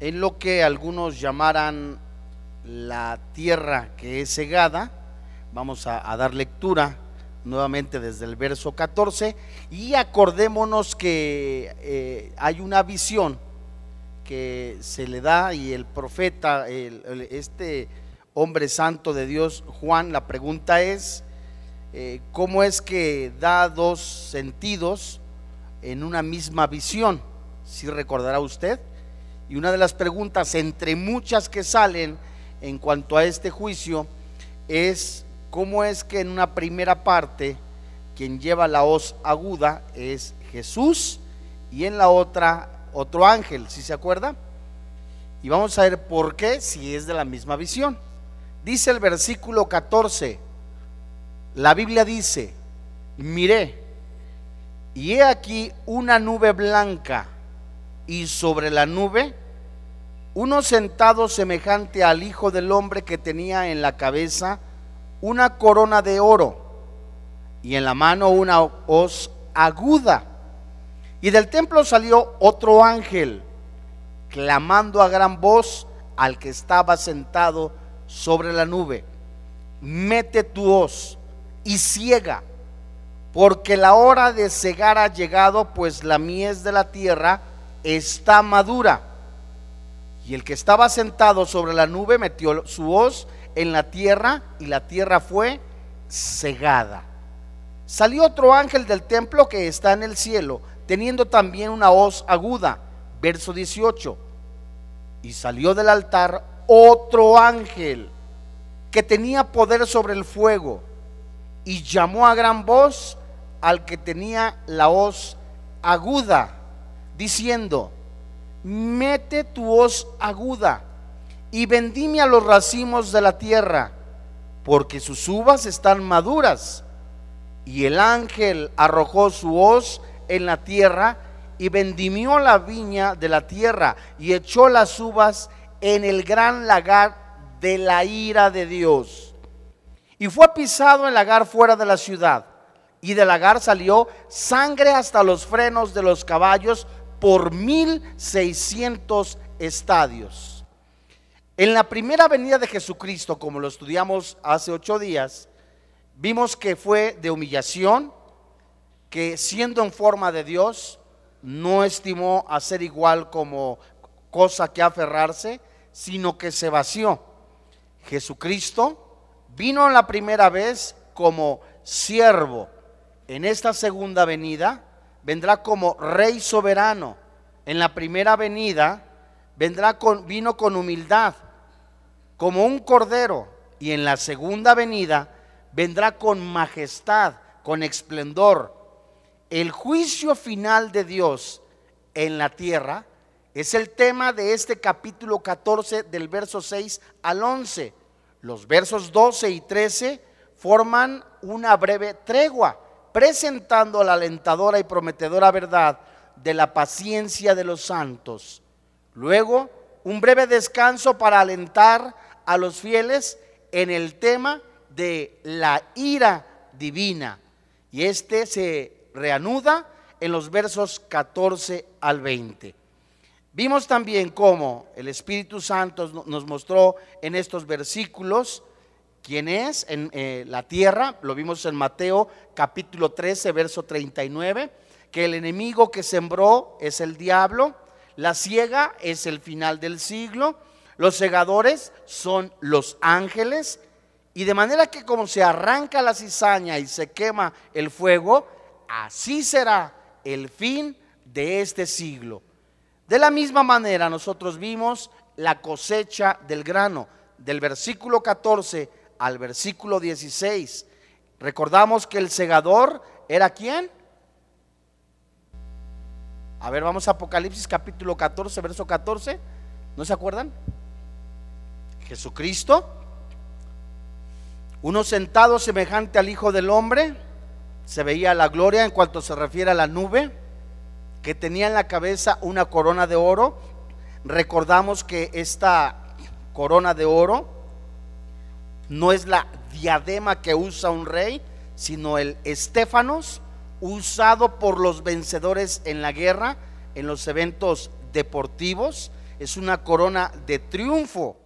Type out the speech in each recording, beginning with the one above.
en lo que algunos llamaran la tierra que es cegada. Vamos a, dar lectura nuevamente desde el verso 14 y acordémonos que eh, hay una visión que se le da y el profeta, este hombre santo de Dios, Juan, la pregunta es, eh, ¿cómo es que da dos sentidos en una misma visión? Si recordará usted. Y una de las preguntas, entre muchas que salen en cuanto a este juicio, es cómo es que en una primera parte quien lleva la hoz aguda es Jesús y en la otra otro ángel, si se acuerda? Y vamos a ver por qué si es de la misma visión. Dice el versículo 14, la Biblia dice, miré, y he aquí una nube blanca, y sobre la nube uno sentado semejante al Hijo del Hombre que tenía en la cabeza una corona de oro y en la mano una hoz aguda. Y del templo salió otro ángel, clamando a gran voz al que estaba sentado sobre la nube, mete tu hoz y ciega, porque la hora de cegar ha llegado, pues la mies de la tierra está madura. Y el que estaba sentado sobre la nube metió su hoz en la tierra y la tierra fue cegada. Salió otro ángel del templo que está en el cielo teniendo también una hoz aguda. Verso 18. Y salió del altar otro ángel que tenía poder sobre el fuego y llamó a gran voz al que tenía la hoz aguda, diciendo, mete tu hoz aguda y vendime a los racimos de la tierra, porque sus uvas están maduras. Y el ángel arrojó su hoz en la tierra y vendimió la viña de la tierra y echó las uvas en el gran lagar de la ira de Dios. Y fue pisado el lagar fuera de la ciudad. Y del lagar salió sangre hasta los frenos de los caballos por mil seiscientos estadios. En la primera venida de Jesucristo, como lo estudiamos hace ocho días, vimos que fue de humillación, que siendo en forma de Dios, no estimó a ser igual como cosa que aferrarse, sino que se vació. Jesucristo vino la primera vez como siervo. En esta segunda venida vendrá como rey soberano. En la primera venida vendrá con vino con humildad, como un cordero, y en la segunda venida vendrá con majestad, con esplendor, el juicio final de Dios en la tierra es el tema de este capítulo 14 del verso 6 al 11. Los versos 12 y 13 forman una breve tregua, presentando la alentadora y prometedora verdad de la paciencia de los santos. Luego, un breve descanso para alentar a los fieles en el tema de la ira divina. Y este se reanuda en los versos 14 al 20. Vimos también cómo el Espíritu Santo nos mostró en estos versículos quién es en eh, la tierra, lo vimos en Mateo capítulo 13, verso 39, que el enemigo que sembró es el diablo, la ciega es el final del siglo, los segadores son los ángeles, y de manera que como se arranca la cizaña y se quema el fuego, así será el fin de este siglo. De la misma manera nosotros vimos la cosecha del grano, del versículo 14 al versículo 16. Recordamos que el segador era quién? A ver, vamos a Apocalipsis capítulo 14, verso 14. ¿No se acuerdan? Jesucristo, uno sentado semejante al Hijo del Hombre, se veía la gloria en cuanto se refiere a la nube, que tenía en la cabeza una corona de oro. Recordamos que esta corona de oro no es la diadema que usa un rey, sino el estéfanos usado por los vencedores en la guerra, en los eventos deportivos. es una corona de triunfo,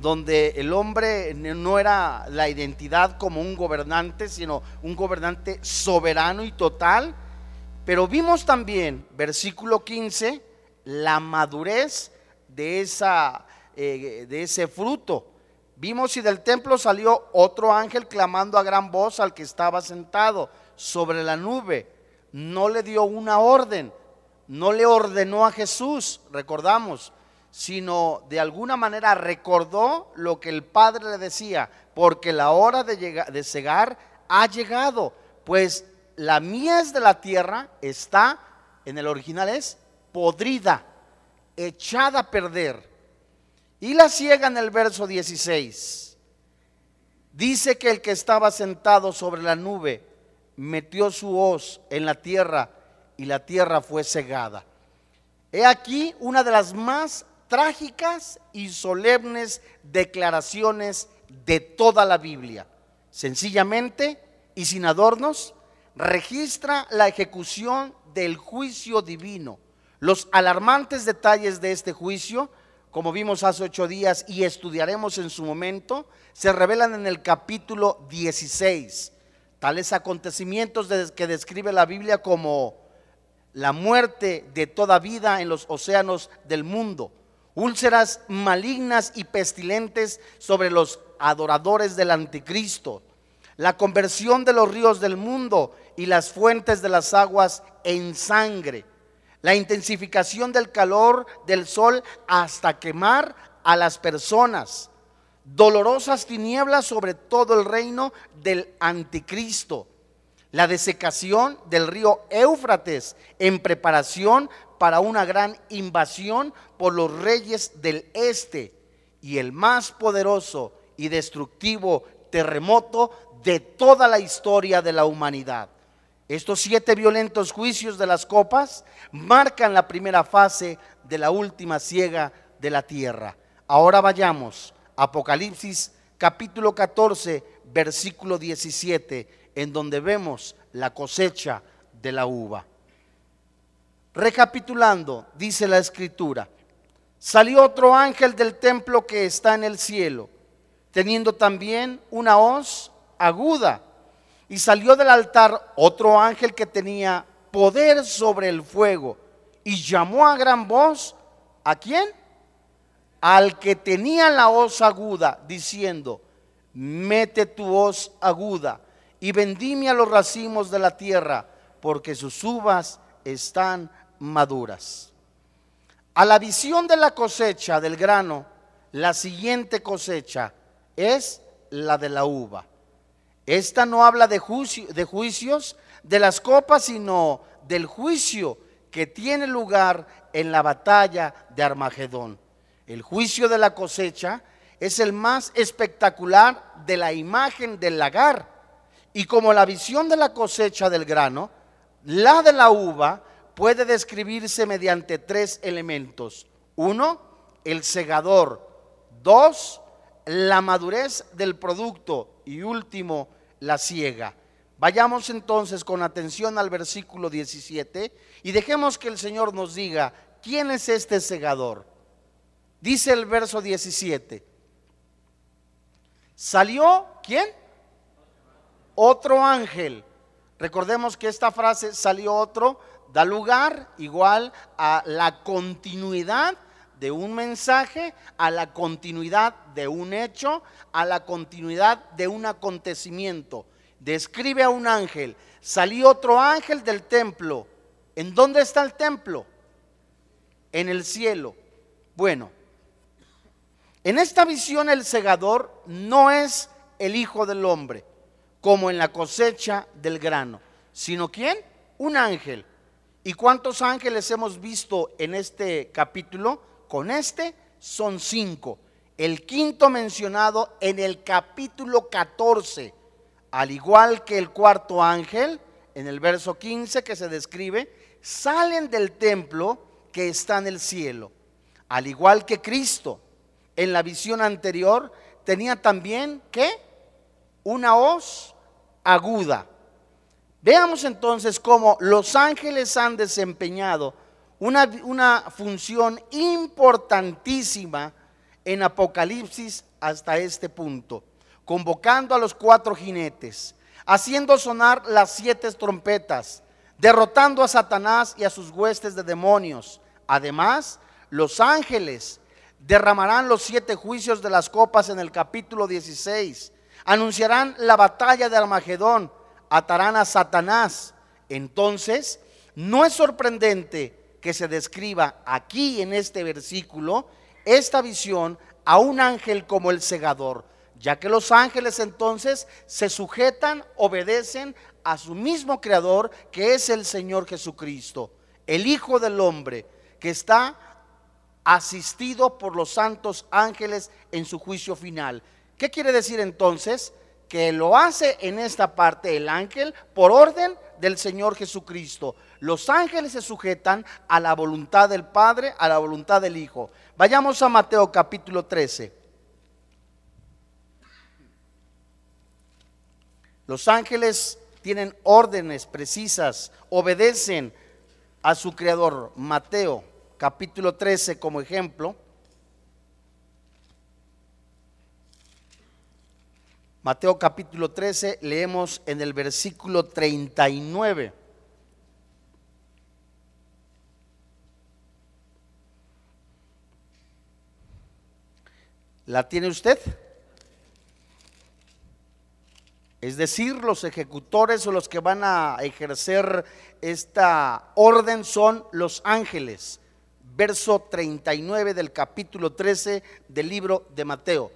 donde el hombre no era la identidad como un gobernante, sino un gobernante soberano y total. Pero vimos también, versículo 15, la madurez de, esa, eh, de ese fruto. Vimos y del templo salió otro ángel clamando a gran voz al que estaba sentado sobre la nube. No le dio una orden, no le ordenó a Jesús, recordamos, sino de alguna manera recordó lo que el Padre le decía, porque la hora de, llegar, de cegar ha llegado, pues la mies de la tierra está, en el original es, podrida, echada a perder. Y la ciega en el verso 16. Dice que el que estaba sentado sobre la nube metió su hoz en la tierra y la tierra fue cegada. He aquí una de las más trágicas y solemnes declaraciones de toda la Biblia. Sencillamente y sin adornos, registra la ejecución del juicio divino. Los alarmantes detalles de este juicio, como vimos hace ocho días y estudiaremos en su momento, se revelan en el capítulo 16. Tales acontecimientos que describe la Biblia como la muerte de toda vida en los océanos del mundo, úlceras malignas y pestilentes sobre los adoradores del anticristo, la conversión de los ríos del mundo y las fuentes de las aguas en sangre, la intensificación del calor del sol hasta quemar a las personas, dolorosas tinieblas sobre todo el reino del anticristo, la desecación del río Éufrates en preparación para una gran invasión por los reyes del este y el más poderoso y destructivo terremoto de toda la historia de la humanidad. Estos siete violentos juicios de las copas marcan la primera fase de la última ciega de la tierra. Ahora vayamos, Apocalipsis capítulo 14, versículo 17, en donde vemos la cosecha de la uva. Recapitulando, dice la escritura, salió otro ángel del templo que está en el cielo, teniendo también una hoz aguda y salió del altar otro ángel que tenía poder sobre el fuego y llamó a gran voz, ¿a quién? Al que tenía la hoz aguda, diciendo, mete tu hoz aguda y vendime a los racimos de la tierra, porque sus uvas están maduras. A la visión de la cosecha del grano, la siguiente cosecha es la de la uva. Esta no habla de, de juicios de las copas, sino del juicio que tiene lugar en la batalla de Armagedón. El juicio de la cosecha es el más espectacular de la imagen del lagar. Y como la visión de la cosecha del grano, la de la uva puede describirse mediante tres elementos. Uno, el segador. Dos, la madurez del producto y último, la ciega. Vayamos entonces con atención al versículo 17 y dejemos que el Señor nos diga, ¿quién es este segador? Dice el verso 17. Salió, ¿quién? Otro ángel. Recordemos que esta frase salió otro, da lugar igual a la continuidad de un mensaje a la continuidad de un hecho, a la continuidad de un acontecimiento. Describe a un ángel. Salió otro ángel del templo. ¿En dónde está el templo? En el cielo. Bueno, en esta visión el segador no es el Hijo del Hombre, como en la cosecha del grano, sino quién? Un ángel. ¿Y cuántos ángeles hemos visto en este capítulo? Con este son cinco. El quinto mencionado en el capítulo 14, al igual que el cuarto ángel, en el verso 15 que se describe, salen del templo que está en el cielo. Al igual que Cristo, en la visión anterior, tenía también, ¿qué? Una hoz aguda. Veamos entonces cómo los ángeles han desempeñado una, una función importantísima en Apocalipsis hasta este punto, convocando a los cuatro jinetes, haciendo sonar las siete trompetas, derrotando a Satanás y a sus huestes de demonios. Además, los ángeles derramarán los siete juicios de las copas en el capítulo 16, anunciarán la batalla de Armagedón, atarán a Satanás. Entonces, no es sorprendente que se describa aquí en este versículo esta visión a un ángel como el segador, ya que los ángeles entonces se sujetan, obedecen a su mismo creador, que es el Señor Jesucristo, el Hijo del Hombre, que está asistido por los santos ángeles en su juicio final. ¿Qué quiere decir entonces? Que lo hace en esta parte el ángel por orden del Señor Jesucristo. Los ángeles se sujetan a la voluntad del Padre, a la voluntad del Hijo. Vayamos a Mateo capítulo 13. Los ángeles tienen órdenes precisas, obedecen a su creador. Mateo capítulo 13 como ejemplo. Mateo capítulo 13, leemos en el versículo 39. ¿La tiene usted? Es decir, los ejecutores o los que van a ejercer esta orden son los ángeles. Verso 39 del capítulo 13 del libro de Mateo.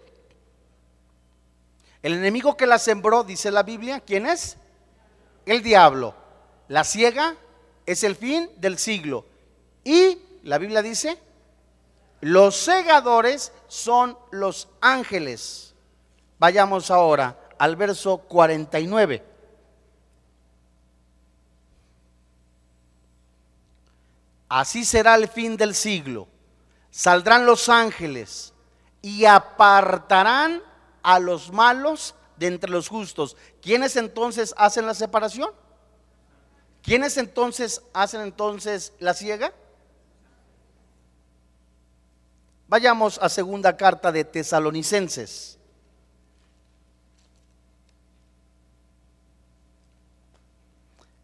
El enemigo que la sembró, dice la Biblia, ¿quién es? El diablo. La ciega es el fin del siglo. Y la Biblia dice, los segadores son los ángeles. Vayamos ahora al verso 49. Así será el fin del siglo. Saldrán los ángeles y apartarán a los malos de entre los justos. ¿Quiénes entonces hacen la separación? ¿Quiénes entonces hacen entonces la ciega? Vayamos a segunda carta de Tesalonicenses.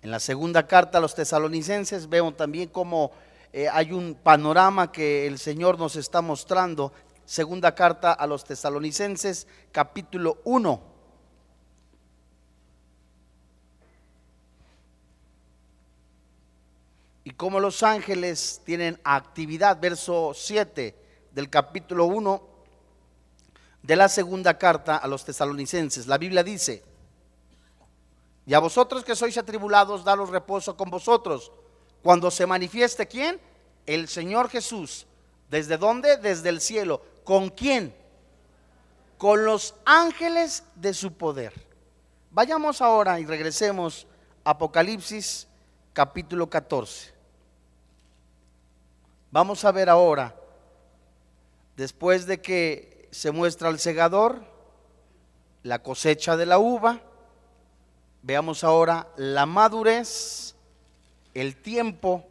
En la segunda carta a los tesalonicenses vemos también cómo eh, hay un panorama que el Señor nos está mostrando. Segunda carta a los tesalonicenses, capítulo 1. Y cómo los ángeles tienen actividad, verso 7 del capítulo 1 de la segunda carta a los tesalonicenses. La Biblia dice, y a vosotros que sois atribulados, daros reposo con vosotros. Cuando se manifieste quién? El Señor Jesús. ¿Desde dónde? Desde el cielo. ¿Con quién? Con los ángeles de su poder. Vayamos ahora y regresemos a Apocalipsis capítulo 14. Vamos a ver ahora después de que se muestra el segador, la cosecha de la uva, veamos ahora la madurez, el tiempo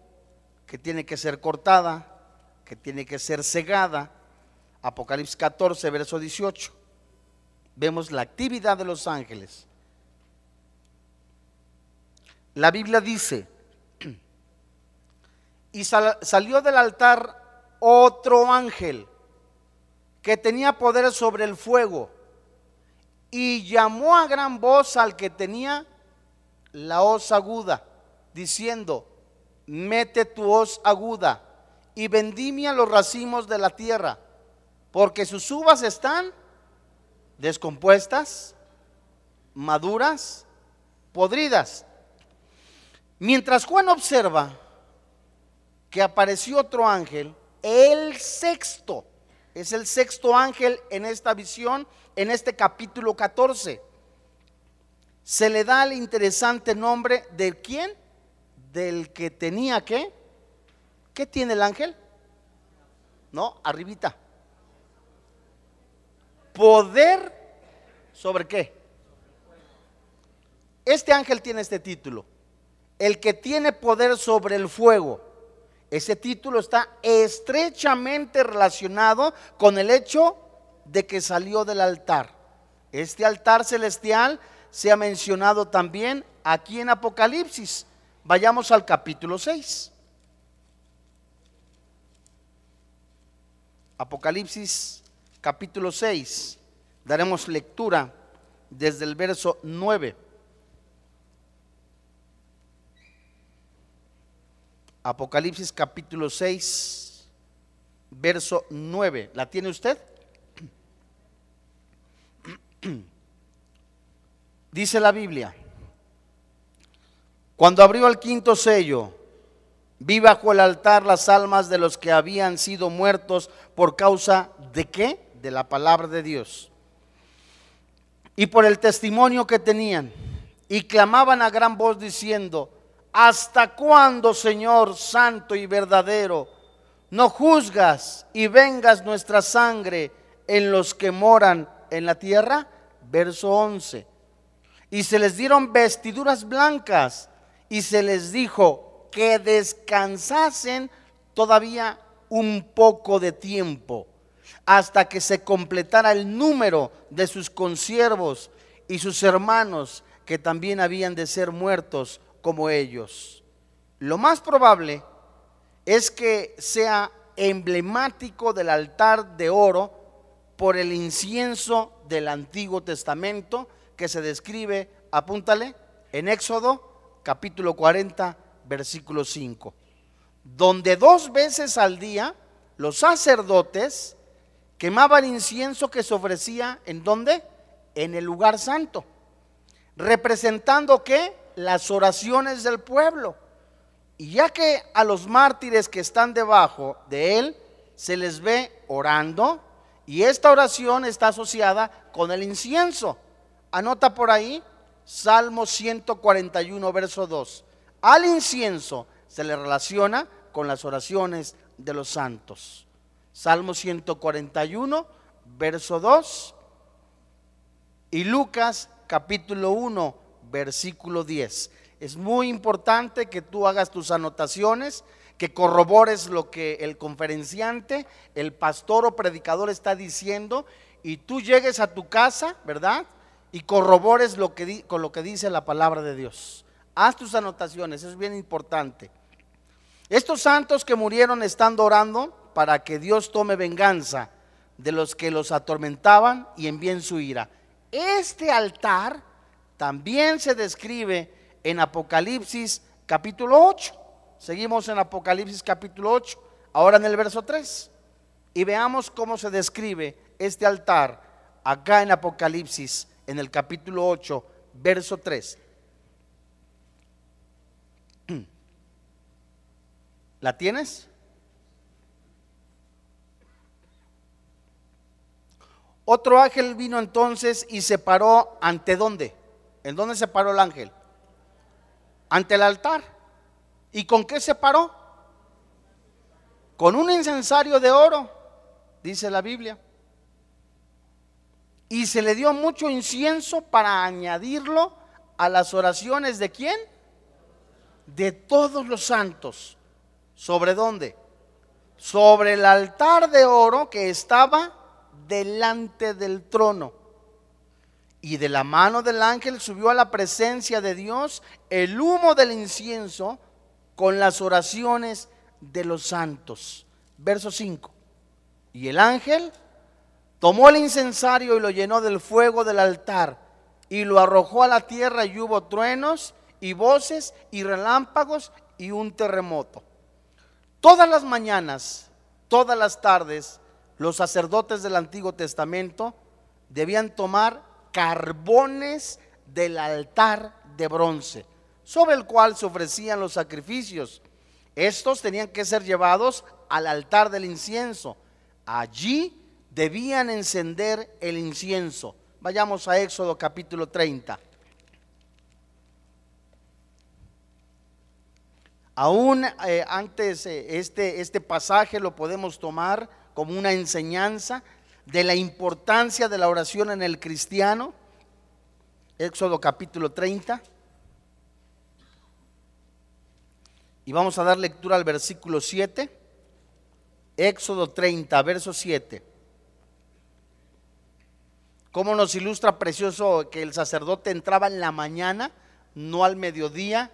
que tiene que ser cortada, que tiene que ser cegada. Apocalipsis 14, verso 18. Vemos la actividad de los ángeles. La Biblia dice, y salió del altar otro ángel que tenía poder sobre el fuego, y llamó a gran voz al que tenía la hoz aguda, diciendo, mete tu hoz aguda y vendimia los racimos de la tierra, porque sus uvas están descompuestas, maduras, podridas. Mientras Juan observa que apareció otro ángel, el sexto, es el sexto ángel en esta visión, en este capítulo 14. Se le da el interesante nombre de quién? Del que tenía que. ¿Qué tiene el ángel? No, arribita. Poder sobre qué? Este ángel tiene este título. El que tiene poder sobre el fuego. Ese título está estrechamente relacionado con el hecho de que salió del altar. Este altar celestial se ha mencionado también aquí en Apocalipsis. Vayamos al capítulo 6. Apocalipsis capítulo 6. Daremos lectura desde el verso 9. Apocalipsis capítulo 6, verso 9. ¿La tiene usted? Dice la Biblia, cuando abrió el quinto sello, vi bajo el altar las almas de los que habían sido muertos por causa de qué? De la palabra de Dios. Y por el testimonio que tenían. Y clamaban a gran voz diciendo, ¿hasta cuándo, Señor santo y verdadero, no juzgas y vengas nuestra sangre en los que moran en la tierra? Verso 11. Y se les dieron vestiduras blancas y se les dijo que descansasen todavía un poco de tiempo hasta que se completara el número de sus consiervos y sus hermanos que también habían de ser muertos como ellos. Lo más probable es que sea emblemático del altar de oro por el incienso del Antiguo Testamento que se describe, apúntale, en Éxodo capítulo 40, versículo 5, donde dos veces al día los sacerdotes quemaban incienso que se ofrecía en dónde? En el lugar santo, representando que las oraciones del pueblo. Y ya que a los mártires que están debajo de él se les ve orando, y esta oración está asociada con el incienso. Anota por ahí Salmo 141, verso 2. Al incienso se le relaciona con las oraciones de los santos. Salmo 141, verso 2. Y Lucas capítulo 1, versículo 10. Es muy importante que tú hagas tus anotaciones que corrobores lo que el conferenciante, el pastor o predicador está diciendo y tú llegues a tu casa, ¿verdad? Y corrobores lo que, con lo que dice la palabra de Dios. Haz tus anotaciones, es bien importante. Estos santos que murieron estando orando para que Dios tome venganza de los que los atormentaban y envíen su ira. Este altar también se describe en Apocalipsis capítulo 8. Seguimos en Apocalipsis capítulo 8, ahora en el verso 3. Y veamos cómo se describe este altar acá en Apocalipsis, en el capítulo 8, verso 3. ¿La tienes? Otro ángel vino entonces y se paró ante dónde? ¿En dónde se paró el ángel? Ante el altar. ¿Y con qué se paró? Con un incensario de oro, dice la Biblia. Y se le dio mucho incienso para añadirlo a las oraciones de quién? De todos los santos. ¿Sobre dónde? Sobre el altar de oro que estaba delante del trono. Y de la mano del ángel subió a la presencia de Dios el humo del incienso con las oraciones de los santos. Verso 5. Y el ángel tomó el incensario y lo llenó del fuego del altar y lo arrojó a la tierra y hubo truenos y voces y relámpagos y un terremoto. Todas las mañanas, todas las tardes, los sacerdotes del Antiguo Testamento debían tomar carbones del altar de bronce sobre el cual se ofrecían los sacrificios. Estos tenían que ser llevados al altar del incienso. Allí debían encender el incienso. Vayamos a Éxodo capítulo 30. Aún eh, antes eh, este, este pasaje lo podemos tomar como una enseñanza de la importancia de la oración en el cristiano. Éxodo capítulo 30. Y vamos a dar lectura al versículo 7, Éxodo 30, verso 7. ¿Cómo nos ilustra precioso que el sacerdote entraba en la mañana, no al mediodía,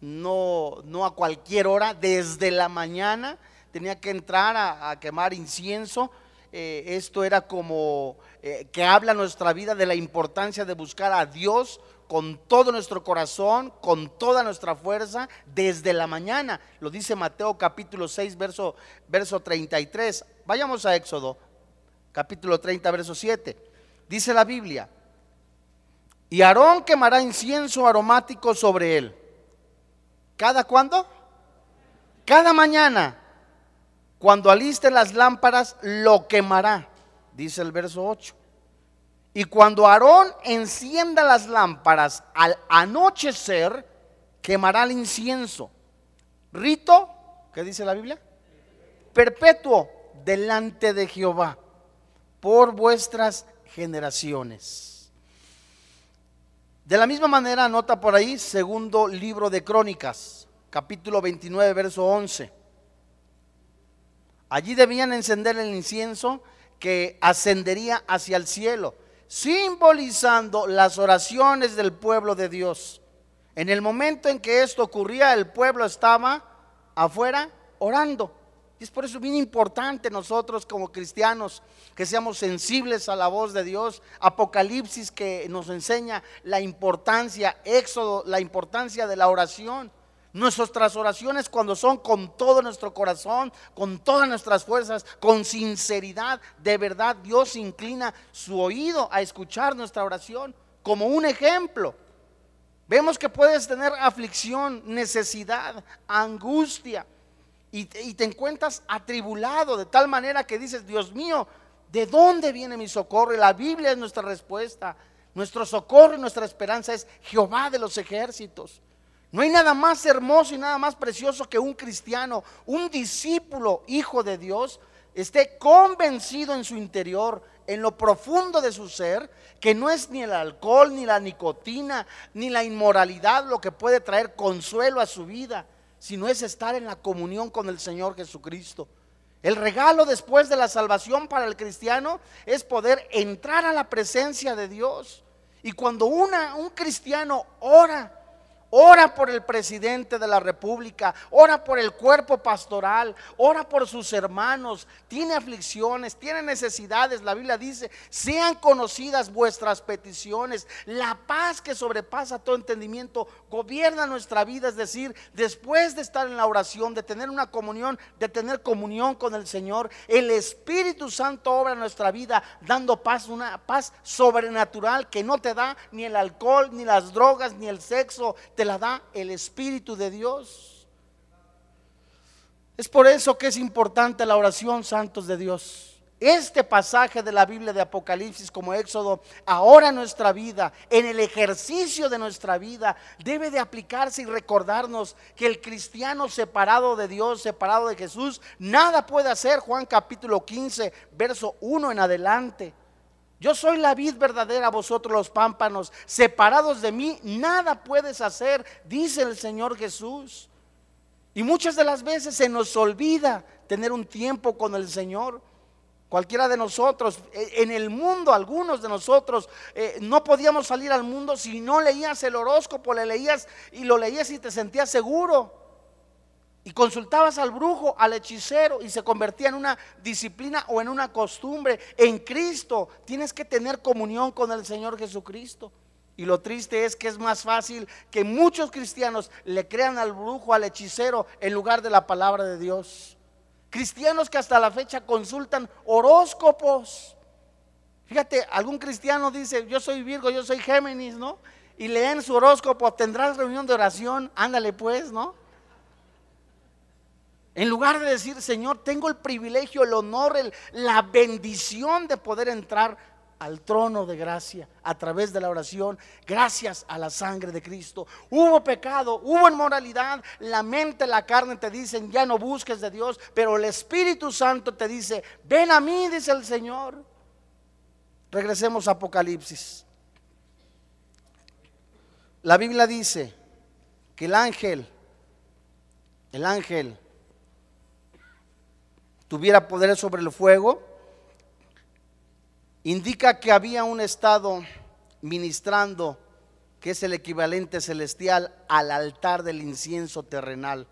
no, no a cualquier hora, desde la mañana tenía que entrar a, quemar incienso? Eh, esto era como eh, que habla nuestra vida de la importancia de buscar a Dios con todo nuestro corazón, con toda nuestra fuerza, desde la mañana. Lo dice Mateo capítulo 6, verso, verso 33. Vayamos a Éxodo, capítulo 30, verso 7. Dice la Biblia, y Aarón quemará incienso aromático sobre él. ¿Cada cuándo? Cada mañana. Cuando aliste las lámparas, lo quemará, dice el verso 8. Y cuando Aarón encienda las lámparas al anochecer, quemará el incienso. Rito, ¿qué dice la Biblia? Perpetuo delante de Jehová por vuestras generaciones. De la misma manera, anota por ahí, segundo libro de Crónicas, capítulo 29, verso 11. Allí debían encender el incienso que ascendería hacia el cielo simbolizando las oraciones del pueblo de Dios. En el momento en que esto ocurría, el pueblo estaba afuera orando. Y es por eso bien importante nosotros como cristianos que seamos sensibles a la voz de Dios. Apocalipsis que nos enseña la importancia, Éxodo, la importancia de la oración. Nuestras oraciones cuando son con todo nuestro corazón, con todas nuestras fuerzas, con sinceridad, de verdad Dios inclina su oído a escuchar nuestra oración como un ejemplo. Vemos que puedes tener aflicción, necesidad, angustia y te, encuentras atribulado de tal manera que dices, Dios mío, ¿de dónde viene mi socorro? Y la Biblia es nuestra respuesta. Nuestro socorro y nuestra esperanza es Jehová de los ejércitos. No hay nada más hermoso y nada más precioso que un cristiano, un discípulo, hijo de Dios, esté convencido en su interior, en lo profundo de su ser, que no es ni el alcohol, ni la nicotina, ni la inmoralidad lo que puede traer consuelo a su vida, sino es estar en la comunión con el Señor Jesucristo. El regalo después de la salvación para el cristiano es poder entrar a la presencia de Dios. Y cuando una, un cristiano ora, Ora por el presidente de la República, ora por el cuerpo pastoral, ora por sus hermanos. Tiene aflicciones, tiene necesidades. La Biblia dice, sean conocidas vuestras peticiones. La paz que sobrepasa todo entendimiento gobierna nuestra vida. Es decir, después de estar en la oración, de tener una comunión, de tener comunión con el Señor, el Espíritu Santo obra en nuestra vida dando paz, una paz sobrenatural que no te da ni el alcohol, ni las drogas, ni el sexo te la da el Espíritu de Dios. Es por eso que es importante la oración, santos de Dios. Este pasaje de la Biblia de Apocalipsis como Éxodo, ahora en nuestra vida, en el ejercicio de nuestra vida, debe de aplicarse y recordarnos que el cristiano separado de Dios, separado de Jesús, nada puede hacer. Juan capítulo 15, verso 1 en adelante. Yo soy la vid verdadera, vosotros los pámpanos. Separados de mí, nada puedes hacer, dice el Señor Jesús. Y muchas de las veces se nos olvida tener un tiempo con el Señor. Cualquiera de nosotros, e, en el mundo, algunos de nosotros, eh, no podíamos salir al mundo si no leías el horóscopo, le leías y lo leías y te sentías seguro y consultabas al brujo, al hechicero y se convertía en una disciplina o en una costumbre. En Cristo tienes que tener comunión con el Señor Jesucristo. Y lo triste es que es más fácil que muchos cristianos le crean al brujo, al hechicero, en lugar de la palabra de Dios. Cristianos que hasta la fecha consultan horóscopos. Fíjate, algún cristiano dice, yo soy Virgo, yo soy Géminis, ¿no? Y leen su horóscopo, tendrás reunión de oración, ándale pues, ¿no? En lugar de decir, Señor, tengo el privilegio, el honor, la bendición de poder entrar al trono de gracia a través de la oración, gracias a la sangre de Cristo. Hubo pecado, hubo inmoralidad, la mente, la carne te dicen, ya no busques de Dios, pero el Espíritu Santo te dice, ven a mí, dice el Señor. Regresemos a Apocalipsis. La Biblia dice que el ángel el ángel tuviera poder sobre el fuego, indica que había un estado ministrando que es el equivalente celestial al altar del incienso terrenal,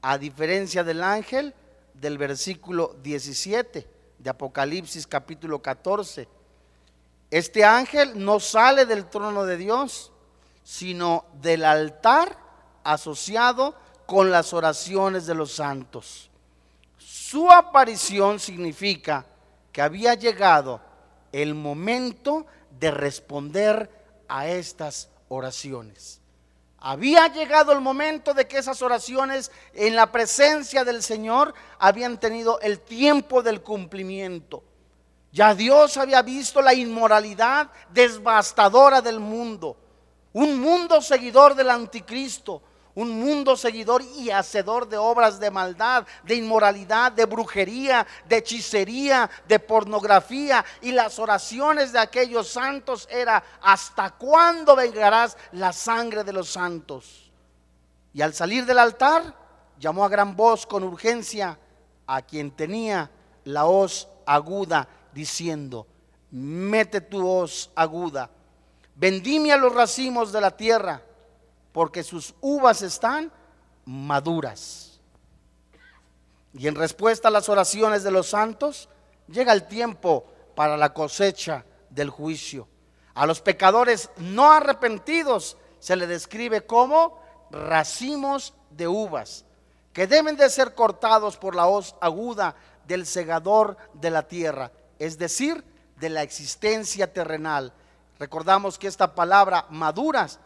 a diferencia del ángel del versículo 17 de Apocalipsis capítulo 14. Este ángel no sale del trono de Dios, sino del altar asociado con las oraciones de los santos. Su aparición significa que había llegado el momento de responder a estas oraciones. Había llegado el momento de que esas oraciones en la presencia del Señor habían tenido el tiempo del cumplimiento. Ya Dios había visto la inmoralidad devastadora del mundo. Un mundo seguidor del anticristo, un mundo seguidor y hacedor de obras de maldad, de inmoralidad, de brujería, de hechicería, de pornografía. Y las oraciones de aquellos santos era, ¿hasta cuándo vengarás la sangre de los santos? Y al salir del altar, llamó a gran voz con urgencia a quien tenía la hoz aguda, diciendo, mete tu hoz aguda, vendime a los racimos de la tierra porque sus uvas están maduras. Y en respuesta a las oraciones de los santos, llega el tiempo para la cosecha del juicio. A los pecadores no arrepentidos se le describe como racimos de uvas, que deben de ser cortados por la hoz aguda del segador de la tierra, es decir, de la existencia terrenal. Recordamos que esta palabra maduras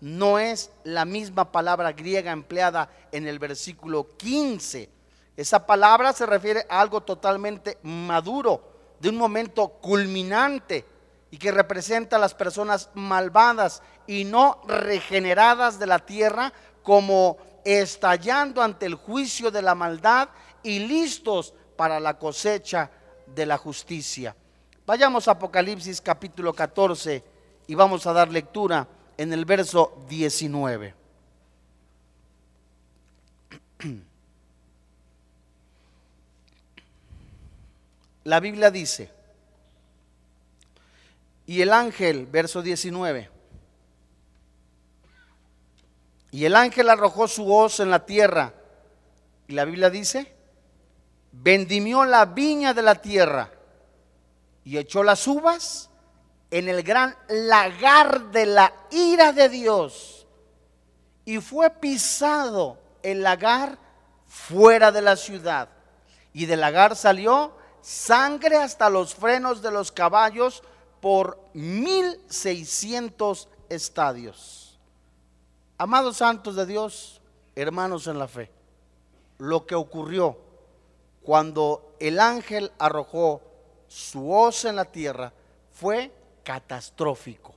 no es la misma palabra griega empleada en el versículo 15. Esa palabra se refiere a algo totalmente maduro, de un momento culminante y que representa a las personas malvadas y no regeneradas de la tierra como estallando ante el juicio de la maldad y listos para la cosecha de la justicia. Vayamos a Apocalipsis capítulo 14 y vamos a dar lectura en el verso 19. La Biblia dice, y el ángel, verso 19, y el ángel arrojó su hoz en la tierra, y la Biblia dice, vendimió la viña de la tierra y echó las uvas en el gran lagar de la ira de Dios y fue pisado el lagar fuera de la ciudad. Y del lagar salió sangre hasta los frenos de los caballos por mil seiscientos estadios. Amados santos de Dios, hermanos en la fe, lo que ocurrió cuando el ángel arrojó su hoz en la tierra fue catastrófico,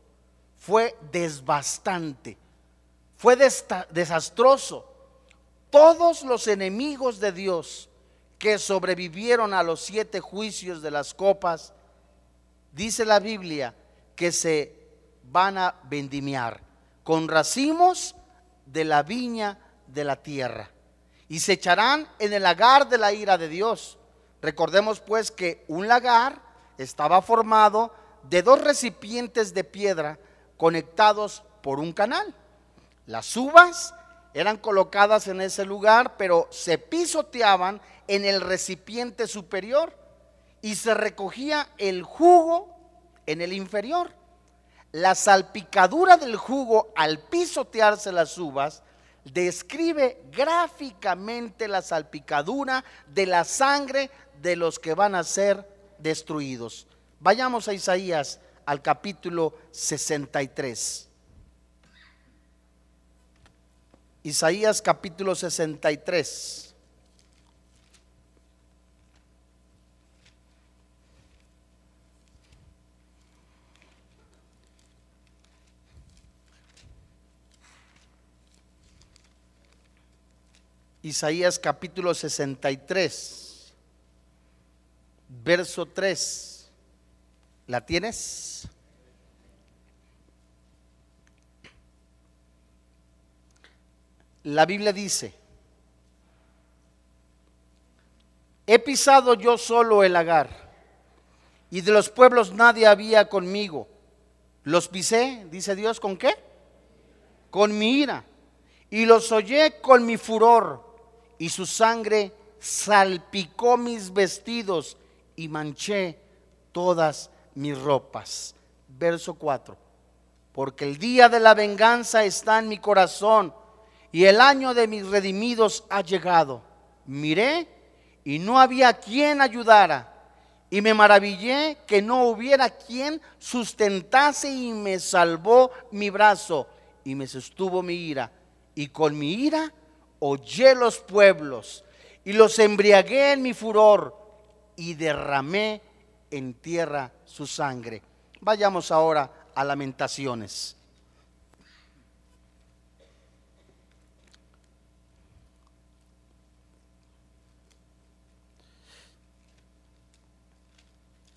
fue desbastante, fue desastroso. Todos los enemigos de Dios que sobrevivieron a los siete juicios de las copas, dice la Biblia que se van a vendimiar con racimos de la viña de la tierra y se echarán en el lagar de la ira de Dios. Recordemos pues que un lagar estaba formado de dos recipientes de piedra conectados por un canal. Las uvas eran colocadas en ese lugar, pero se pisoteaban en el recipiente superior y se recogía el jugo en el inferior. La salpicadura del jugo al pisotearse las uvas describe gráficamente la salpicadura de la sangre de los que van a ser destruidos. Vayamos a Isaías al capítulo 63. Isaías capítulo 63. Isaías capítulo 63, verso 3. ¿La tienes? La Biblia dice, he pisado yo solo el lagar, y de los pueblos nadie había conmigo. Los pisé, dice Dios, ¿con qué? Con mi ira. Y los hollé con mi furor, y su sangre salpicó mis vestidos y manché todas mis ropas. Verso 4. Porque el día de la venganza está en mi corazón y el año de mis redimidos ha llegado. Miré y no había quien ayudara. Y me maravillé que no hubiera quien sustentase y me salvó mi brazo y me sostuvo mi ira. Y con mi ira hollé los pueblos y los embriagué en mi furor y derramé en tierra su sangre. Vayamos ahora a lamentaciones.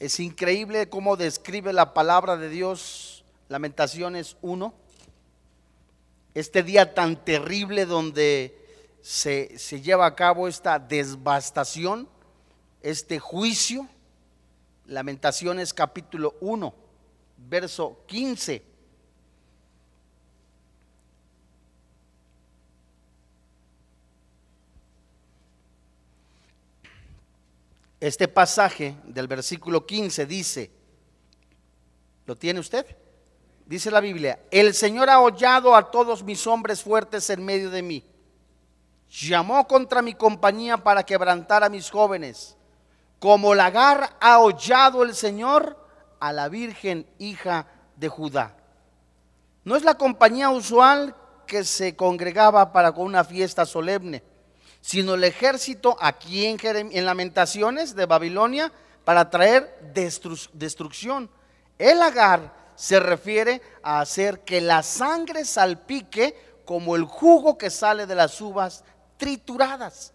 Es increíble cómo describe la palabra de Dios, Lamentaciones 1, este día tan terrible donde se, se lleva a cabo esta devastación, este juicio. Lamentaciones capítulo 1, verso 15. Este pasaje del versículo 15 dice, ¿lo tiene usted? Dice la Biblia, el Señor ha hollado a todos mis hombres fuertes en medio de mí. Llamó contra mi compañía para quebrantar a mis jóvenes. Como lagar ha hollado el Señor a la Virgen hija de Judá. No es la compañía usual que se congregaba para con una fiesta solemne sino el ejército aquí en, en Lamentaciones de Babilonia para traer destrucción. El agar se refiere a hacer que la sangre salpique como el jugo que sale de las uvas trituradas.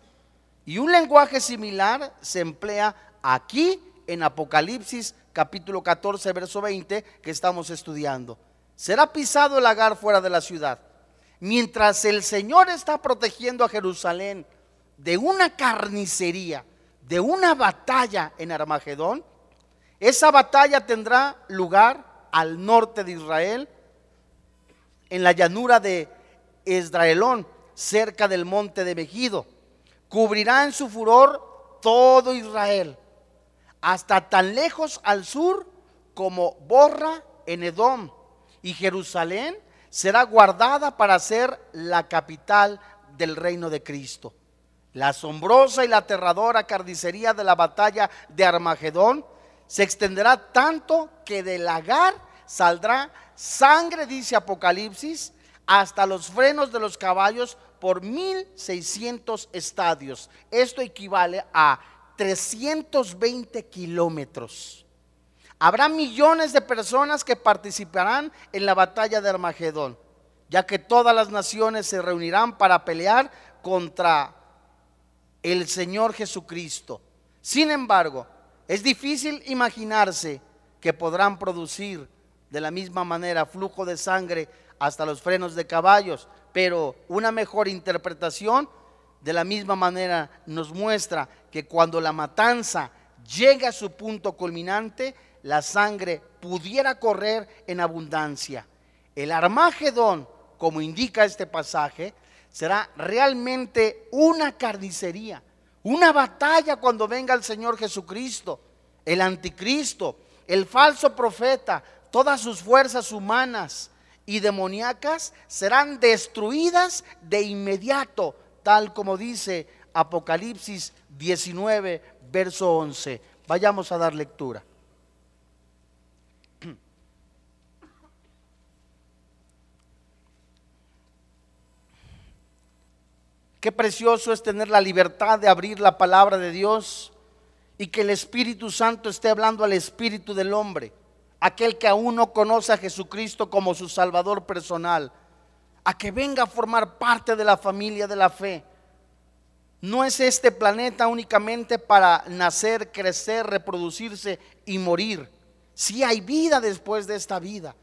Y un lenguaje similar se emplea aquí en Apocalipsis capítulo 14, verso 20 que estamos estudiando. Será pisado el agar fuera de la ciudad. Mientras el Señor está protegiendo a Jerusalén, de una carnicería, de una batalla en Armagedón, esa batalla tendrá lugar al norte de Israel, en la llanura de Esdraelón, cerca del monte de Megido. Cubrirá en su furor todo Israel, hasta tan lejos al sur como Borra en Edom, y Jerusalén será guardada para ser la capital del reino de Cristo. La asombrosa y la aterradora carnicería de la batalla de Armagedón se extenderá tanto que del lagar saldrá sangre, dice Apocalipsis, hasta los frenos de los caballos por 1600 estadios. Esto equivale a 320 kilómetros. Habrá millones de personas que participarán en la batalla de Armagedón, ya que todas las naciones se reunirán para pelear contra el Señor Jesucristo. Sin embargo, es difícil imaginarse que podrán producir de la misma manera flujo de sangre hasta los frenos de caballos, pero una mejor interpretación de la misma manera nos muestra que cuando la matanza llega a su punto culminante, la sangre pudiera correr en abundancia. El Armagedón, como indica este pasaje, será realmente una carnicería, una batalla cuando venga el Señor Jesucristo, el anticristo, el falso profeta, todas sus fuerzas humanas y demoníacas serán destruidas de inmediato, tal como dice Apocalipsis 19, verso 11. Vayamos a dar lectura. Qué precioso es tener la libertad de abrir la palabra de Dios y que el Espíritu Santo esté hablando al Espíritu del hombre, aquel que aún no conoce a Jesucristo como su Salvador personal, a que venga a formar parte de la familia de la fe. No es este planeta únicamente para nacer, crecer, reproducirse y morir. Si hay vida después de esta vida.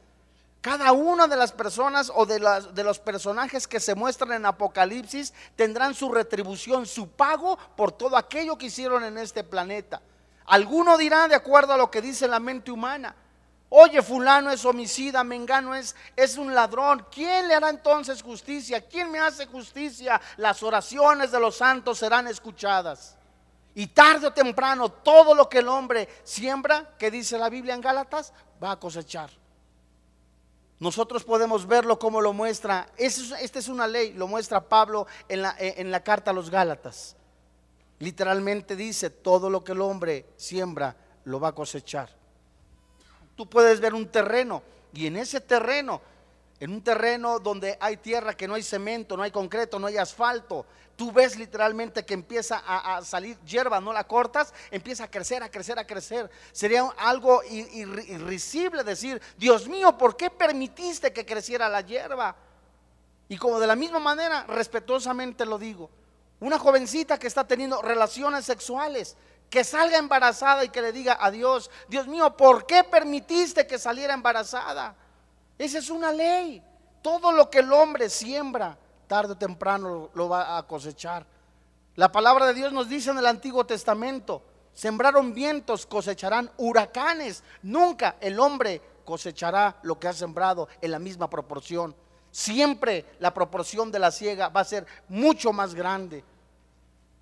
Cada una de las personas o de, de, los personajes que se muestran en Apocalipsis tendrán su retribución, su pago por todo aquello que hicieron en este planeta. Alguno dirá de acuerdo a lo que dice la mente humana. Oye, fulano es homicida, mengano es, es un ladrón. ¿Quién le hará entonces justicia? ¿Quién me hace justicia? Las oraciones de los santos serán escuchadas. Y tarde o temprano todo lo que el hombre siembra, que dice la Biblia en Gálatas, va a cosechar. Nosotros podemos verlo como lo muestra, esta es una ley, lo muestra Pablo en la, en la carta a los Gálatas. Literalmente dice, todo lo que el hombre siembra, lo va a cosechar. Tú puedes ver un terreno y en ese terreno, en un terreno donde hay tierra, que no hay cemento, no hay concreto, no hay asfalto, tú ves literalmente que empieza a, salir hierba, no la cortas, empieza a crecer, a crecer, a crecer. Sería algo irrisible decir, Dios mío, ¿por qué permitiste que creciera la hierba? Y como de la misma manera, respetuosamente lo digo, una jovencita que está teniendo relaciones sexuales, que salga embarazada y que le diga a Dios, Dios mío, ¿por qué permitiste que saliera embarazada? Esa es una ley. Todo lo que el hombre siembra, tarde o temprano lo va a cosechar. La palabra de Dios nos dice en el Antiguo Testamento, sembraron vientos, cosecharán huracanes. Nunca el hombre cosechará lo que ha sembrado en la misma proporción. Siempre la proporción de la ciega va a ser mucho más grande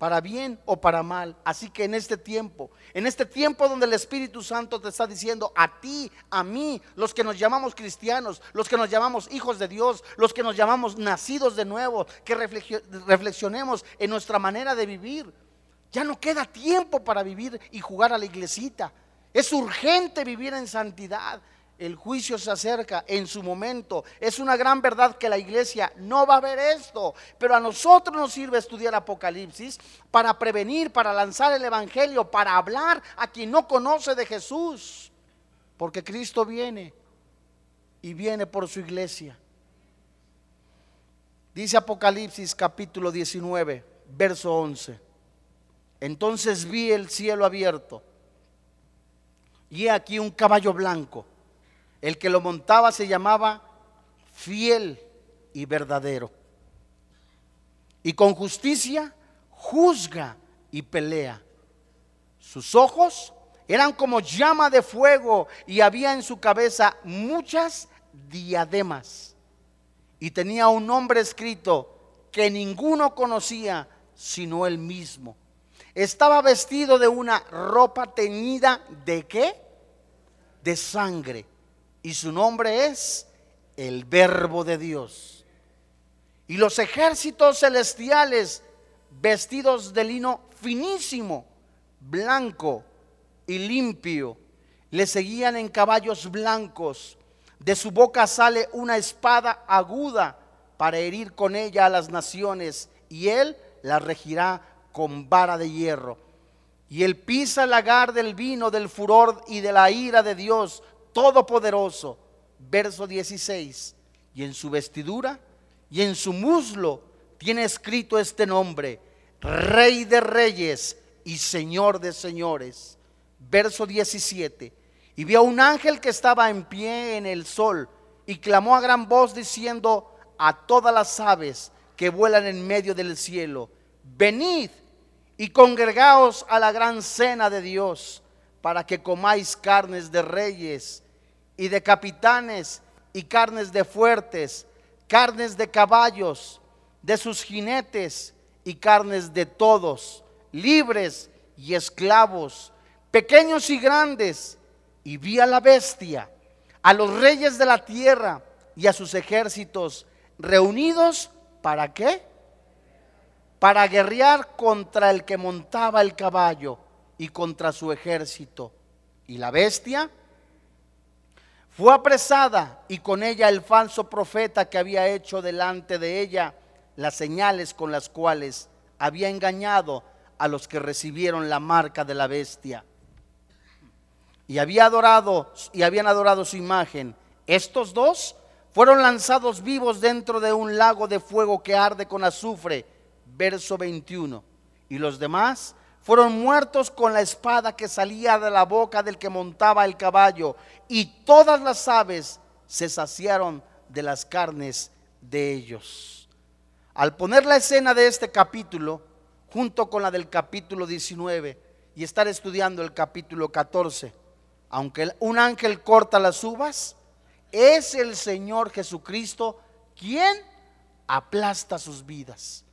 para bien o para mal. Así que en este tiempo, en este tiempo donde el Espíritu Santo te está diciendo a ti, a mí, los que nos llamamos cristianos, los que nos llamamos hijos de Dios, los que nos llamamos nacidos de nuevo, que reflexionemos en nuestra manera de vivir. Ya no queda tiempo para vivir y jugar a la iglesita. Es urgente vivir en santidad. El juicio se acerca en su momento. Es una gran verdad que la iglesia no va a ver esto, pero a nosotros nos sirve estudiar Apocalipsis para prevenir, para lanzar el Evangelio, para hablar a quien no conoce de Jesús. Porque Cristo viene y viene por su iglesia. Dice Apocalipsis capítulo 19, verso 11. Entonces vi el cielo abierto y aquí un caballo blanco el que lo montaba se llamaba fiel y verdadero. Y con justicia juzga y pelea. Sus ojos eran como llama de fuego y había en su cabeza muchas diademas. Y tenía un nombre escrito que ninguno conocía sino él mismo. Estaba vestido de una ropa teñida de qué? De sangre y su nombre es el Verbo de Dios. Y los ejércitos celestiales vestidos de lino finísimo, blanco y limpio, le seguían en caballos blancos. De su boca sale una espada aguda para herir con ella a las naciones, y él la regirá con vara de hierro. Y él pisa el lagar del vino, del furor y de la ira de Dios, todopoderoso. Verso 16. Y en su vestidura y en su muslo tiene escrito este nombre, Rey de Reyes y Señor de Señores. Verso 17. Y vio a un ángel que estaba en pie en el sol y clamó a gran voz diciendo a todas las aves que vuelan en medio del cielo, venid y congregaos a la gran cena de Dios para que comáis carnes de reyes y de capitanes y carnes de fuertes, carnes de caballos, de sus jinetes y carnes de todos, libres y esclavos, pequeños y grandes, y vi a la bestia, a los reyes de la tierra y a sus ejércitos reunidos, ¿para qué? Para guerrear contra el que montaba el caballo y contra su ejército. Y la bestia fue apresada y con ella el falso profeta que había hecho delante de ella las señales con las cuales había engañado a los que recibieron la marca de la bestia. Y había adorado y habían adorado su imagen. Estos dos fueron lanzados vivos dentro de un lago de fuego que arde con azufre, verso 21. Y los demás fueron muertos con la espada que salía de la boca del que montaba el caballo, y todas las aves se saciaron de las carnes de ellos. Al poner la escena de este capítulo, junto con la del capítulo 19, y estar estudiando el capítulo 14, aunque un ángel corta las uvas, es el Señor Jesucristo quien aplasta sus vidas.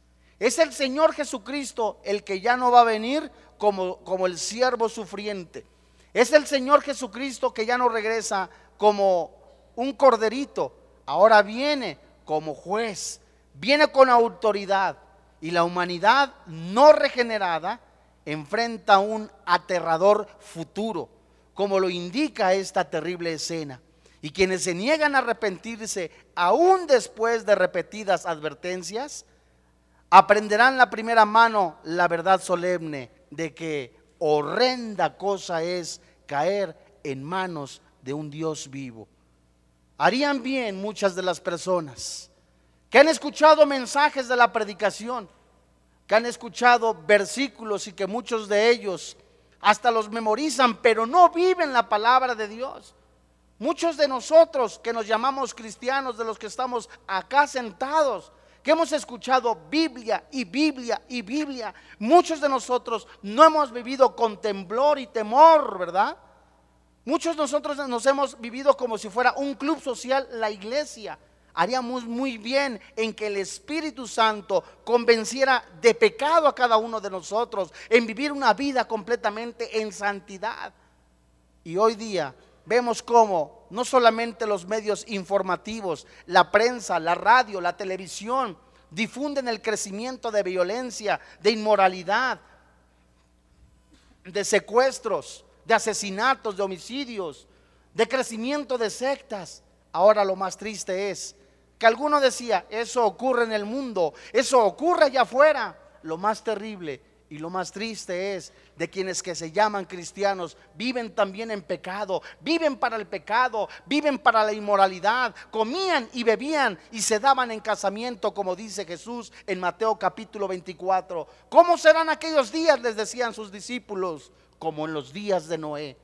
Es el Señor Jesucristo el que ya no va a venir como, como el siervo sufriente. Es el Señor Jesucristo que ya no regresa como un corderito. Ahora viene como juez. Viene con autoridad. Y la humanidad no regenerada enfrenta un aterrador futuro, como lo indica esta terrible escena. Y quienes se niegan a arrepentirse, aún después de repetidas advertencias, aprenderán la primera mano la verdad solemne de que horrenda cosa es caer en manos de un Dios vivo. Harían bien muchas de las personas que han escuchado mensajes de la predicación, que han escuchado versículos y que muchos de ellos hasta los memorizan, pero no viven la palabra de Dios. Muchos de nosotros que nos llamamos cristianos, de los que estamos acá sentados, que hemos escuchado Biblia y Biblia y Biblia, muchos de nosotros no hemos vivido con temblor y temor, ¿verdad? Muchos de nosotros nos hemos vivido como si fuera un club social, la iglesia. Haríamos muy bien en que el Espíritu Santo convenciera de pecado a cada uno de nosotros, en vivir una vida completamente en santidad. Y hoy día vemos cómo no solamente los medios informativos, la prensa, la radio, la televisión, difunden el crecimiento de violencia, de inmoralidad, de secuestros, de asesinatos, de homicidios, de crecimiento de sectas. Ahora lo más triste es que alguno decía, eso ocurre en el mundo, eso ocurre allá afuera. Lo más terrible y lo más triste es de quienes que se llaman cristianos, viven también en pecado, viven para el pecado, viven para la inmoralidad, comían y bebían y se daban en casamiento, como dice Jesús en Mateo capítulo 24. ¿Cómo serán aquellos días? Les decían sus discípulos, como en los días de Noé.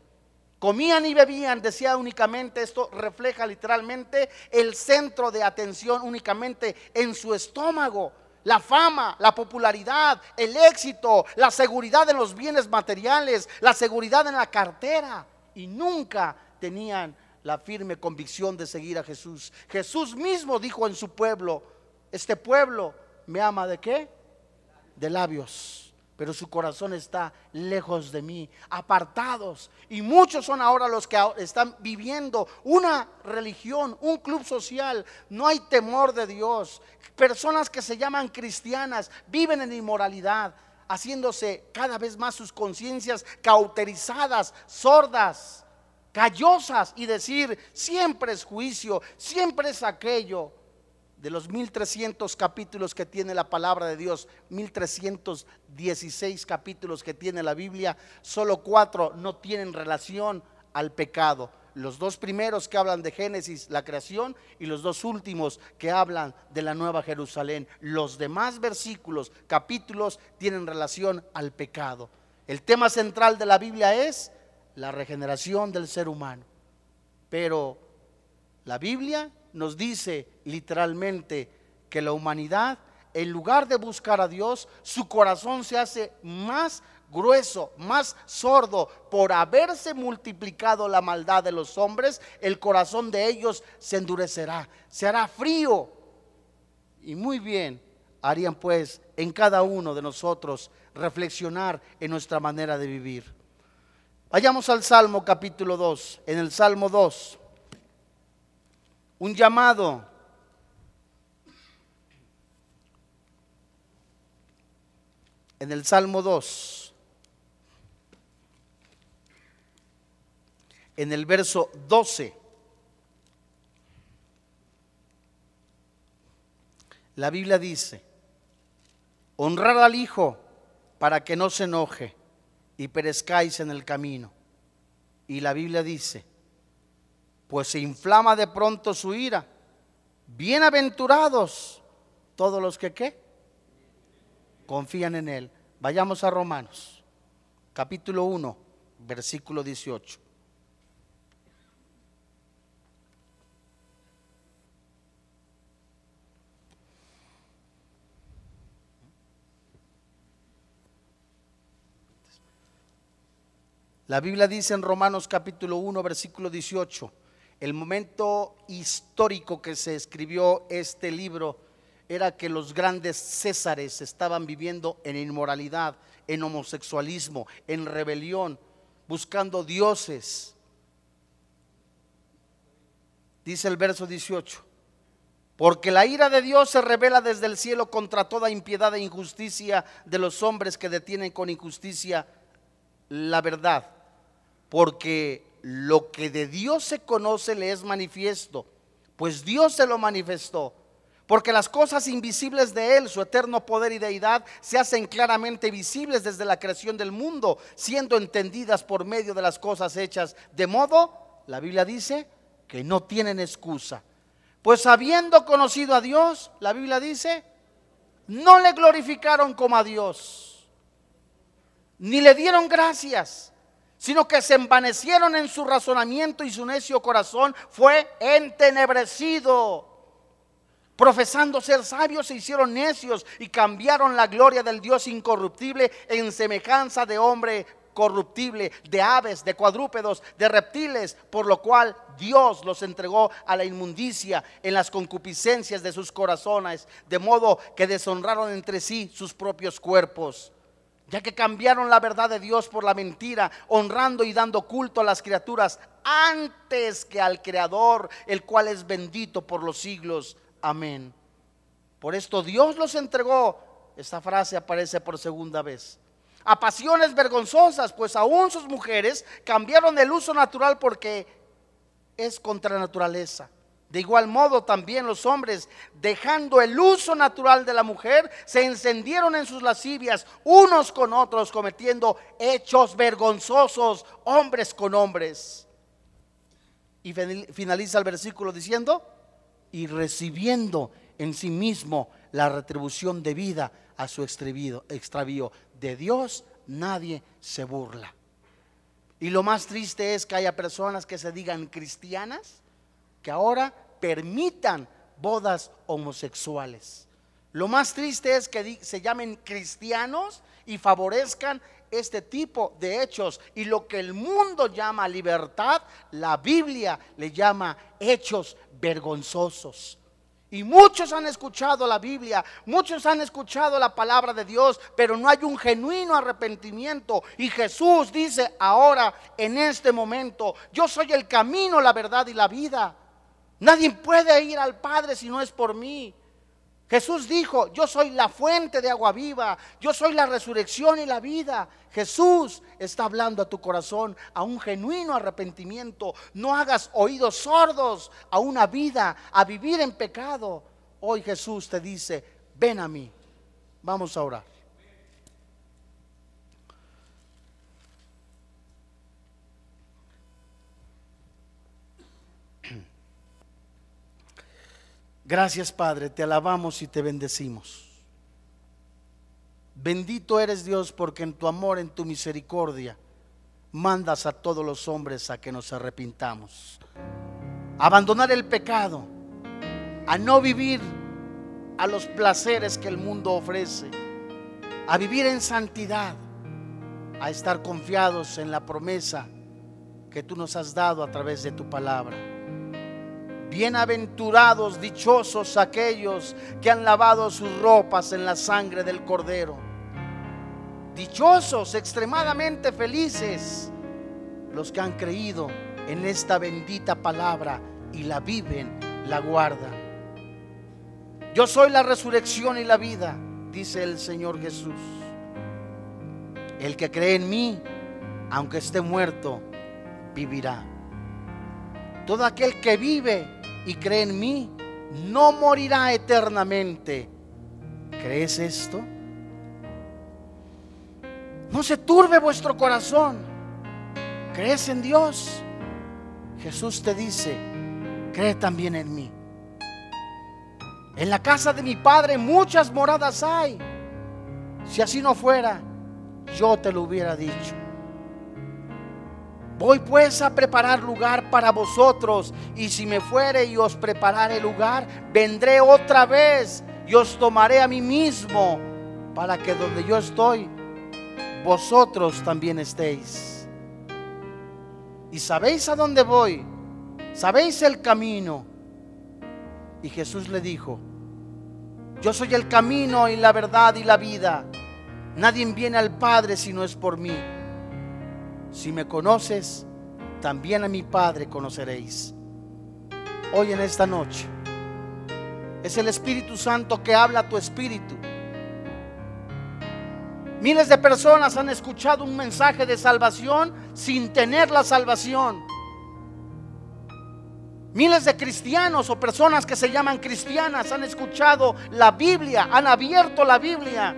Comían y bebían, decía únicamente, esto refleja literalmente el centro de atención únicamente en su estómago. La fama, la popularidad, el éxito, la seguridad en los bienes materiales, la seguridad en la cartera. Y nunca tenían la firme convicción de seguir a Jesús. Jesús mismo dijo en su pueblo, este pueblo me ama de qué? De labios pero su corazón está lejos de mí, apartados. Y muchos son ahora los que están viviendo una religión, un club social. No hay temor de Dios. Personas que se llaman cristianas viven en inmoralidad, haciéndose cada vez más sus conciencias cauterizadas, sordas, callosas y decir, siempre es juicio, siempre es aquello de los 1300 capítulos que tiene la palabra de Dios, 1316 capítulos que tiene la Biblia, solo cuatro no tienen relación al pecado. Los dos primeros que hablan de Génesis, la creación, y los dos últimos que hablan de la nueva Jerusalén. Los demás versículos, capítulos, tienen relación al pecado. El tema central de la Biblia es la regeneración del ser humano. Pero la Biblia nos dice literalmente que la humanidad, en lugar de buscar a Dios, su corazón se hace más grueso, más sordo, por haberse multiplicado la maldad de los hombres, el corazón de ellos se endurecerá, se hará frío. Y muy bien harían pues en cada uno de nosotros reflexionar en nuestra manera de vivir. Vayamos al Salmo capítulo 2. En el Salmo 2 un llamado. En el Salmo 2, en el verso 12, la Biblia dice, honrar al Hijo para que no se enoje y perezcáis en el camino. Y la Biblia dice, pues se inflama de pronto su ira. Bienaventurados todos los que qué? Confían en Él. Vayamos a Romanos, capítulo 1, versículo 18. La Biblia dice en Romanos capítulo 1, versículo 18, el momento histórico que se escribió este libro era que los grandes césares estaban viviendo en inmoralidad, en homosexualismo, en rebelión, buscando dioses. Dice el verso 18, porque la ira de Dios se revela desde el cielo contra toda impiedad e injusticia de los hombres que detienen con injusticia la verdad porque lo que de Dios se conoce le es manifiesto, pues Dios se lo manifestó. Porque las cosas invisibles de Él, su eterno poder y deidad, se hacen claramente visibles desde la creación del mundo, siendo entendidas por medio de las cosas hechas. De modo, la Biblia dice, que no tienen excusa. Pues habiendo conocido a Dios, la Biblia dice, no le glorificaron como a Dios, ni le dieron gracias sino que se envanecieron en su razonamiento y su necio corazón fue entenebrecido. Profesando ser sabios, se hicieron necios y cambiaron la gloria del Dios incorruptible en semejanza de hombre corruptible, de aves, de cuadrúpedos, de reptiles, por lo cual Dios los entregó a la inmundicia en las concupiscencias de sus corazones, de modo que deshonraron entre sí sus propios cuerpos ya que cambiaron la verdad de Dios por la mentira, honrando y dando culto a las criaturas antes que al Creador, el cual es bendito por los siglos. Amén. Por esto Dios los entregó. Esta frase aparece por segunda vez. A pasiones vergonzosas, pues aún sus mujeres cambiaron el uso natural porque es contra naturaleza de igual modo también los hombres, dejando el uso natural de la mujer, se encendieron en sus lascivias unos con otros, cometiendo hechos vergonzosos, hombres con hombres. Y finaliza el versículo diciendo, y recibiendo en sí mismo la retribución debida a su extravío. De Dios nadie se burla. Y lo más triste es que haya personas que se digan cristianas ahora permitan bodas homosexuales. Lo más triste es que se llamen cristianos y favorezcan este tipo de hechos. Y lo que el mundo llama libertad, la Biblia le llama hechos vergonzosos. Y muchos han escuchado la Biblia, muchos han escuchado la palabra de Dios, pero no hay un genuino arrepentimiento. Y Jesús dice ahora, en este momento, yo soy el camino, la verdad y la vida. Nadie puede ir al Padre si no es por mí. Jesús dijo, yo soy la fuente de agua viva, yo soy la resurrección y la vida. Jesús está hablando a tu corazón, a un genuino arrepentimiento. No hagas oídos sordos a una vida, a vivir en pecado. Hoy Jesús te dice, ven a mí. Vamos a orar. Gracias Padre, te alabamos y te bendecimos. Bendito eres Dios porque en tu amor, en tu misericordia, mandas a todos los hombres a que nos arrepintamos. abandonar el pecado, a no vivir a los placeres que el mundo ofrece, a vivir en santidad, a estar confiados en la promesa que tú nos has dado a través de tu palabra. Bienaventurados, dichosos aquellos que han lavado sus ropas en la sangre del cordero. Dichosos, extremadamente felices, los que han creído en esta bendita palabra y la viven, la guardan. Yo soy la resurrección y la vida, dice el Señor Jesús. El que cree en mí, aunque esté muerto, vivirá. Todo aquel que vive y cree en mí, no morirá eternamente. ¿Crees esto? No se turbe vuestro corazón. ¿Crees en Dios? Jesús te dice, cree también en mí. En la casa de mi Padre muchas moradas hay. Si así no fuera, yo te lo hubiera dicho. Voy pues a preparar lugar para vosotros, y si me fuere y os preparare lugar, vendré otra vez y os tomaré a mí mismo, para que donde yo estoy, vosotros también estéis. y sabéis a dónde voy, sabéis el camino. Y Jesús le dijo, yo soy el camino y la verdad y la vida. Nadie viene al Padre si no es por mí. Si me conoces, también a mi Padre conoceréis. Hoy en esta noche es el Espíritu Santo que habla a tu espíritu. Miles de personas han escuchado un mensaje de salvación sin tener la salvación. Miles de cristianos o personas que se llaman cristianas han escuchado la Biblia, han abierto la Biblia,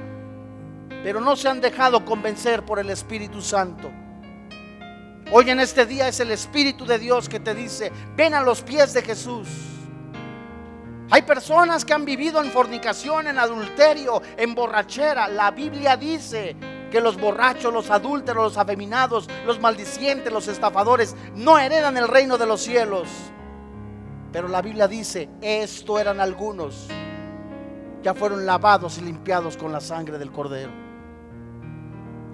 pero no se han dejado convencer por el Espíritu Santo. Hoy en este día es el Espíritu de Dios que te dice, ven a los pies de Jesús. Hay personas que han vivido en fornicación, en adulterio, en borrachera. La Biblia dice que los borrachos, los adúlteros, los afeminados, los maldicientes, los estafadores no heredan el reino de los cielos. Pero la Biblia dice, esto eran algunos, ya fueron lavados y limpiados con la sangre del cordero.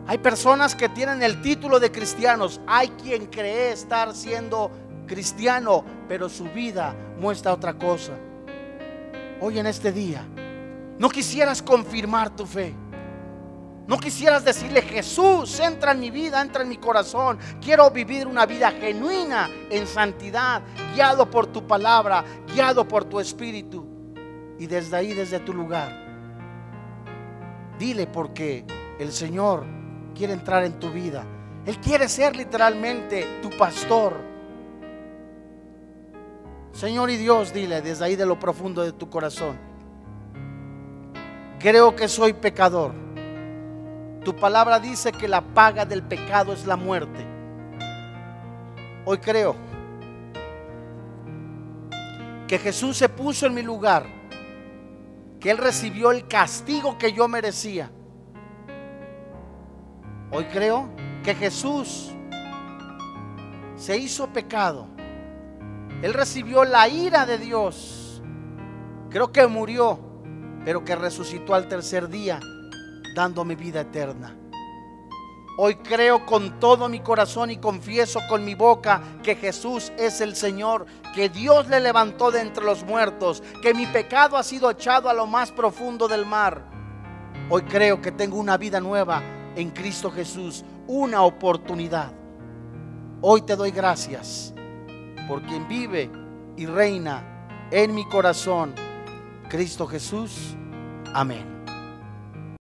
Hay personas que tienen el título de cristianos, hay quien cree estar siendo cristiano, pero su vida muestra otra cosa. Hoy en este día, no quisieras confirmar tu fe. No quisieras decirle, Jesús, entra en mi vida, entra en mi corazón. Quiero vivir una vida genuina en santidad, guiado por tu palabra, guiado por tu espíritu. Y desde ahí, desde tu lugar, dile porque el Señor quiere entrar en tu vida. Él quiere ser literalmente tu pastor. Señor y Dios, dile desde ahí de lo profundo de tu corazón. Creo que soy pecador tu palabra dice que la paga del pecado es la muerte. Hoy creo que Jesús se puso en mi lugar, que Él recibió el castigo que yo merecía. Hoy creo que Jesús se hizo pecado. Él recibió la ira de Dios. Creo que murió, pero que resucitó al tercer día dando mi vida eterna. Hoy creo con todo mi corazón y confieso con mi boca que Jesús es el Señor, que Dios le levantó de entre los muertos, que mi pecado ha sido echado a lo más profundo del mar. Hoy creo que tengo una vida nueva en Cristo Jesús, una oportunidad. Hoy te doy gracias por quien vive y reina en mi corazón, Cristo Jesús. Amén.